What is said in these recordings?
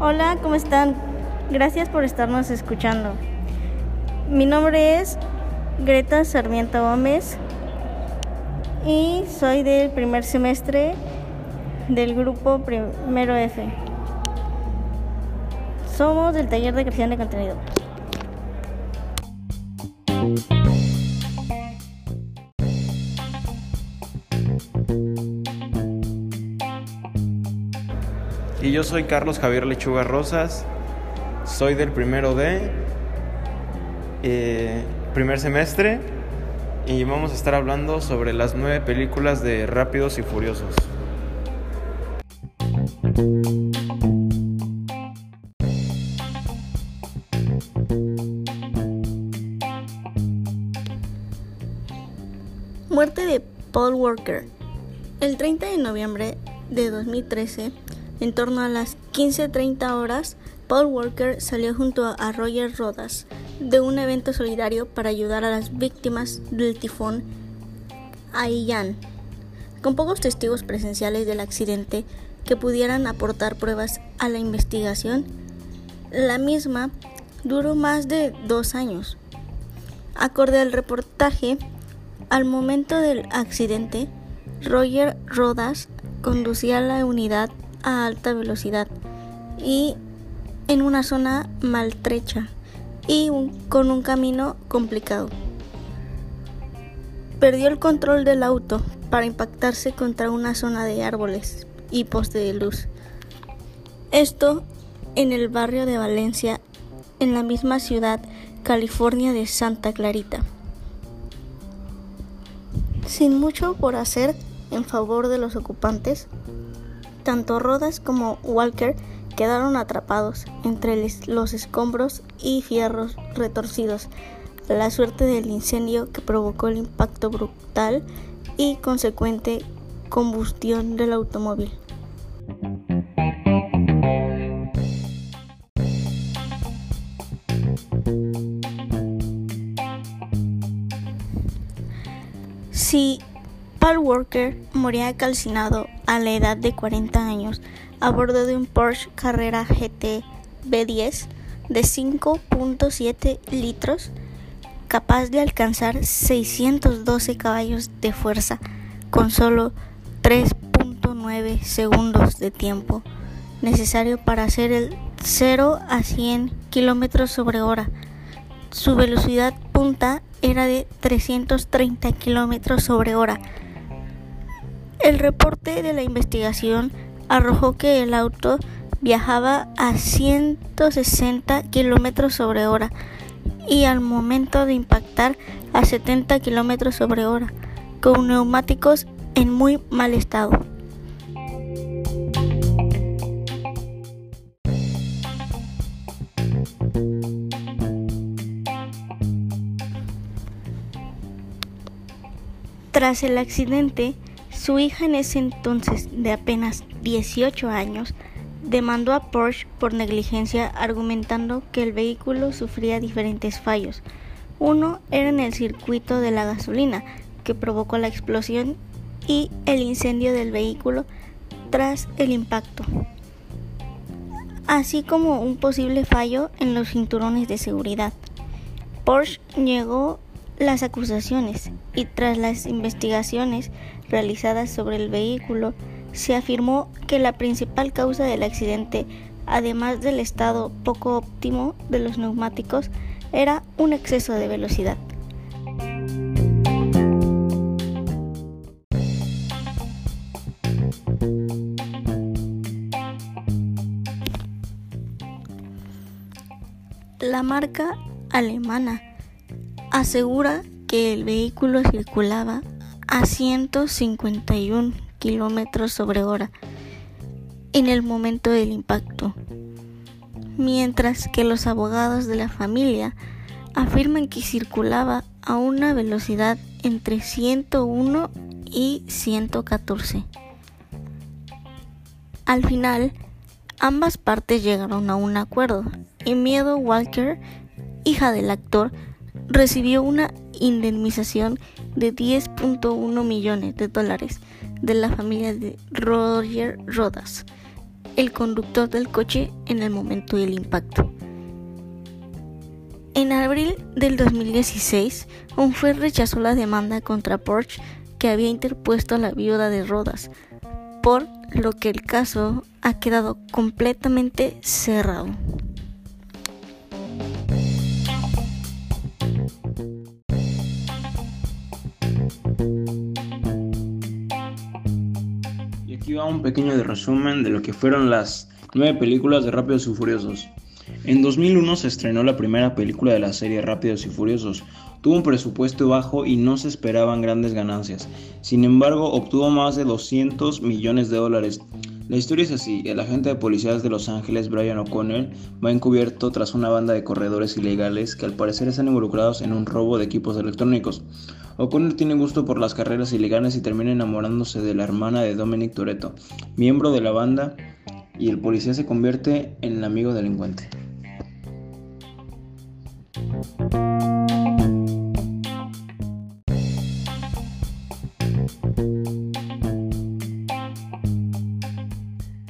Hola, ¿cómo están? Gracias por estarnos escuchando. Mi nombre es Greta Sarmiento Gómez y soy del primer semestre del grupo Primero F. Somos del taller de creación de contenido. Y yo soy Carlos Javier Lechuga Rosas, soy del primero D, eh, primer semestre, y vamos a estar hablando sobre las nueve películas de Rápidos y Furiosos. Muerte de Paul Walker. El 30 de noviembre de 2013, en torno a las 15.30 horas, Paul Walker salió junto a Roger Rodas de un evento solidario para ayudar a las víctimas del tifón Haiyan. Con pocos testigos presenciales del accidente que pudieran aportar pruebas a la investigación, la misma duró más de dos años. Acorde al reportaje, al momento del accidente, Roger Rodas conducía la unidad a alta velocidad y en una zona maltrecha y con un camino complicado. Perdió el control del auto para impactarse contra una zona de árboles y poste de luz. Esto en el barrio de Valencia, en la misma ciudad, California de Santa Clarita. Sin mucho por hacer en favor de los ocupantes, tanto Rodas como Walker quedaron atrapados entre los escombros y fierros retorcidos. La suerte del incendio que provocó el impacto brutal y consecuente combustión del automóvil. Si Paul Walker moría calcinado a la edad de 40 años a bordo de un Porsche Carrera GT B10 de 5.7 litros, capaz de alcanzar 612 caballos de fuerza con solo 3.9 segundos de tiempo necesario para hacer el 0 a 100 kilómetros sobre hora. Su velocidad punta era de 330 kilómetros sobre hora. El reporte de la investigación arrojó que el auto viajaba a 160 kilómetros sobre hora y al momento de impactar a 70 kilómetros sobre hora, con neumáticos en muy mal estado. Tras el accidente, su hija en ese entonces de apenas 18 años demandó a Porsche por negligencia argumentando que el vehículo sufría diferentes fallos. Uno era en el circuito de la gasolina, que provocó la explosión y el incendio del vehículo tras el impacto, así como un posible fallo en los cinturones de seguridad. Porsche negó las acusaciones y tras las investigaciones realizadas sobre el vehículo, se afirmó que la principal causa del accidente, además del estado poco óptimo de los neumáticos, era un exceso de velocidad. La marca alemana asegura que el vehículo circulaba a 151 kilómetros sobre hora en el momento del impacto, mientras que los abogados de la familia afirman que circulaba a una velocidad entre 101 y 114. Al final, ambas partes llegaron a un acuerdo y Miedo Walker, hija del actor, recibió una indemnización de 10.1 millones de dólares de la familia de Roger Rodas, el conductor del coche en el momento del impacto. En abril del 2016, un juez rechazó la demanda contra Porsche que había interpuesto la viuda de Rodas, por lo que el caso ha quedado completamente cerrado. Aquí va un pequeño resumen de lo que fueron las nueve películas de Rápidos y Furiosos. En 2001 se estrenó la primera película de la serie Rápidos y Furiosos. Tuvo un presupuesto bajo y no se esperaban grandes ganancias. Sin embargo, obtuvo más de 200 millones de dólares. La historia es así, el agente de policías de Los Ángeles, Brian O'Connor, va encubierto tras una banda de corredores ilegales que al parecer están involucrados en un robo de equipos electrónicos. O'Connor tiene gusto por las carreras ilegales y termina enamorándose de la hermana de Dominic Toretto, miembro de la banda, y el policía se convierte en el amigo delincuente.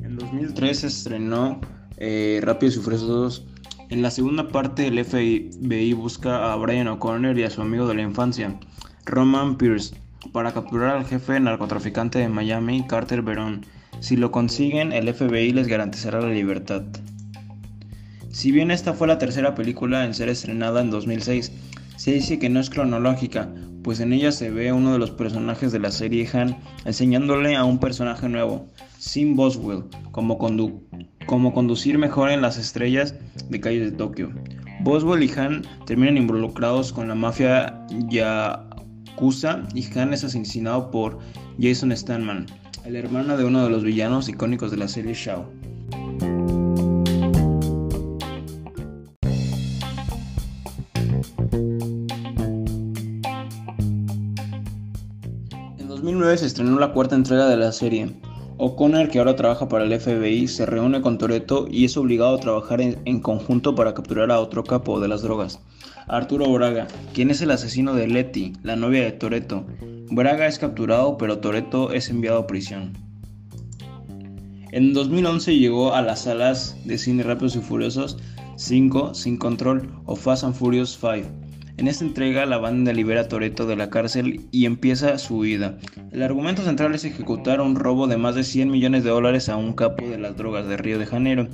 En 2003 se estrenó eh, Rápidos y Furiosos En la segunda parte, el FBI busca a Brian O'Connor y a su amigo de la infancia, Roman Pierce, para capturar al jefe narcotraficante de Miami, Carter Verón. Si lo consiguen, el FBI les garantizará la libertad. Si bien esta fue la tercera película en ser estrenada en 2006, se dice que no es cronológica, pues en ella se ve uno de los personajes de la serie Han enseñándole a un personaje nuevo, Sim Boswell, como, como conducir mejor en las estrellas de calles de Tokio. Boswell y Han terminan involucrados con la mafia Yakuza y Han es asesinado por Jason Stanman, el hermano de uno de los villanos icónicos de la serie Shao. En 2009 se estrenó la cuarta entrega de la serie. O'Connor, que ahora trabaja para el FBI, se reúne con Toretto y es obligado a trabajar en, conjunto para capturar a otro capo de las drogas, Arturo Braga, quien es el asesino de Letty, la novia de Toretto. Braga es capturado, pero Toretto es enviado a prisión. En 2011 llegó a las salas de cine Rápidos y Furiosos 5 Sin Control o Fast and Furious 5 en esta entrega, la banda libera a Toretto de la cárcel y empieza su huida. El argumento central es ejecutar un robo de más de 100 millones de dólares a un capo de las drogas de Río de Janeiro.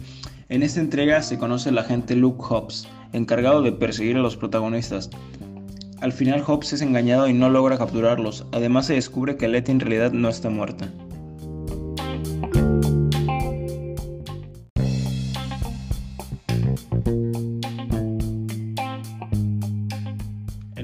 En esta entrega se conoce al agente Luke Hobbs, encargado de perseguir a los protagonistas. Al final Hobbs es engañado y no logra capturarlos, además se descubre que Letty en realidad no está muerta.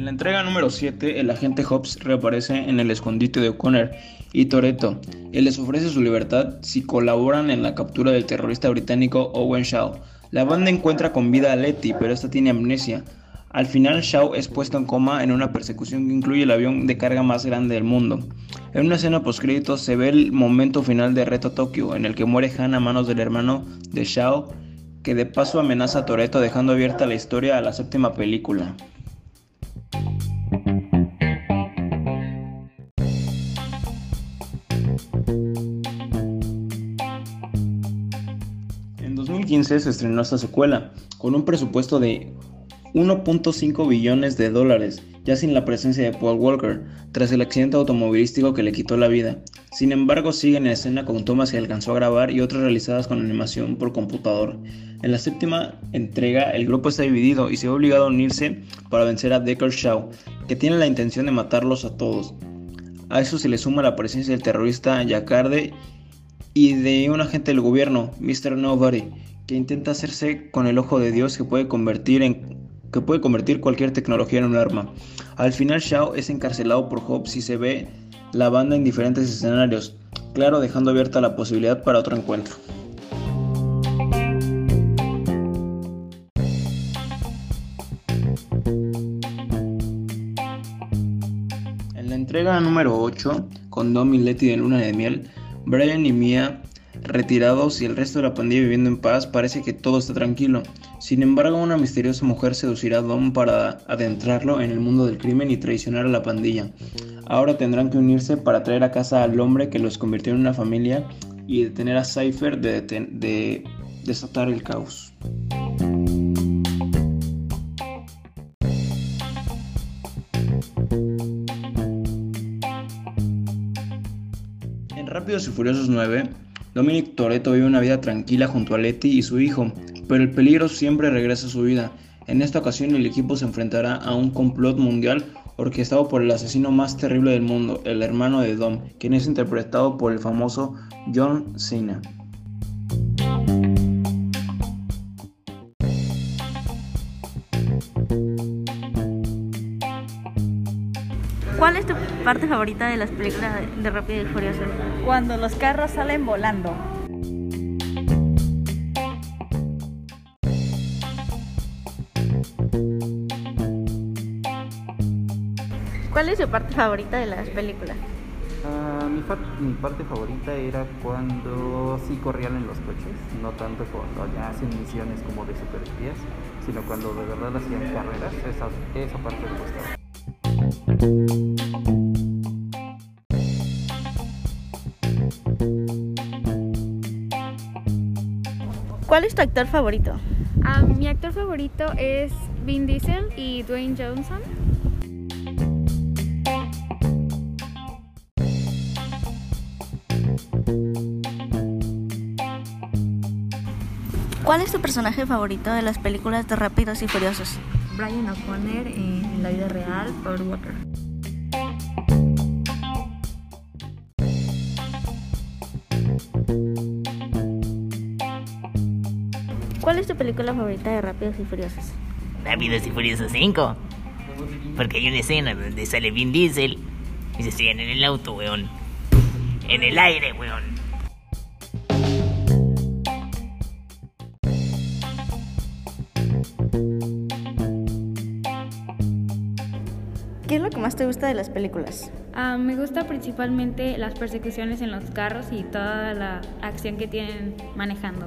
En la entrega número 7, el agente Hobbs reaparece en el escondite de O'Connor y Toretto. Él les ofrece su libertad si colaboran en la captura del terrorista británico Owen Shaw. La banda encuentra con vida a Letty, pero esta tiene amnesia. Al final, Shaw es puesto en coma en una persecución que incluye el avión de carga más grande del mundo. En una escena postcrédito se ve el momento final de Reto Tokio, en el que muere Han a manos del hermano de Shaw, que de paso amenaza a Toretto dejando abierta la historia a la séptima película. En 2015 se estrenó esta secuela, con un presupuesto de 1.5 billones de dólares, ya sin la presencia de Paul Walker, tras el accidente automovilístico que le quitó la vida. Sin embargo, sigue en escena con tomas que alcanzó a grabar y otras realizadas con animación por computador. En la séptima entrega, el grupo está dividido y se ve obligado a unirse para vencer a Decker Shaw, que tiene la intención de matarlos a todos. A eso se le suma la presencia del terrorista Yacarde y de un agente del gobierno, Mr. Nobody, que intenta hacerse con el ojo de Dios que puede convertir en que puede convertir cualquier tecnología en un arma. Al final Shao es encarcelado por Hobbs y se ve la banda en diferentes escenarios, claro dejando abierta la posibilidad para otro encuentro. En la entrega número 8, con Dom y Letty de Luna de Miel, Brian y Mia retirados y el resto de la pandilla viviendo en paz, parece que todo está tranquilo. Sin embargo, una misteriosa mujer seducirá a Dom para adentrarlo en el mundo del crimen y traicionar a la pandilla. Ahora tendrán que unirse para traer a casa al hombre que los convirtió en una familia y detener a Cypher de, de desatar el caos. En Rápidos y Furiosos 9, Dominic Toretto vive una vida tranquila junto a Letty y su hijo, pero el peligro siempre regresa a su vida. En esta ocasión el equipo se enfrentará a un complot mundial orquestado por el asesino más terrible del mundo, el hermano de Dom, quien es interpretado por el famoso John Cena. ¿Cuál es tu parte favorita de las películas de Rápido y Furioso? Cuando los carros salen volando. ¿Cuál es tu parte favorita de las películas? Uh, mi, mi, parte favorita era cuando sí corrían en los coches, no tanto cuando ya hacen misiones como de superespías, sino cuando de verdad hacían carreras, esa, esa parte me gustaba. ¿Cuál es tu actor favorito? Um, mi actor favorito es Vin Diesel y Dwayne Johnson. ¿Cuál es tu personaje favorito de las películas de Rápidos y Furiosos? Brian O'Connor en la vida real, Paul Walker. ¿Cuál es tu película favorita de Rápidos y Furiosos? Rápidos y Furiosos 5. Porque hay una escena donde sale Vin Diesel y se siguen en el auto, weón. En el aire, weón. Más te gusta de las películas? Uh, me gusta principalmente las persecuciones en los carros y toda la acción que tienen manejando.